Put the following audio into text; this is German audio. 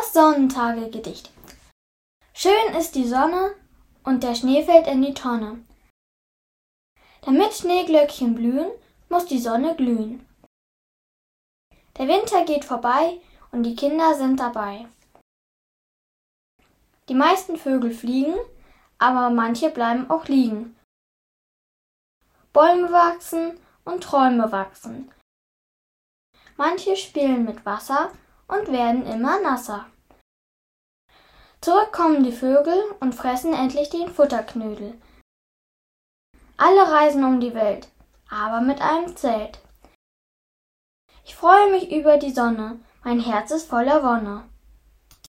Das Sonnentagegedicht. Schön ist die Sonne und der Schnee fällt in die Tonne. Damit Schneeglöckchen blühen, muss die Sonne glühen. Der Winter geht vorbei und die Kinder sind dabei. Die meisten Vögel fliegen, aber manche bleiben auch liegen. Bäume wachsen und Träume wachsen. Manche spielen mit Wasser und werden immer nasser. Zurück kommen die Vögel und fressen endlich den Futterknödel. Alle reisen um die Welt, aber mit einem Zelt. Ich freue mich über die Sonne, mein Herz ist voller Wonne.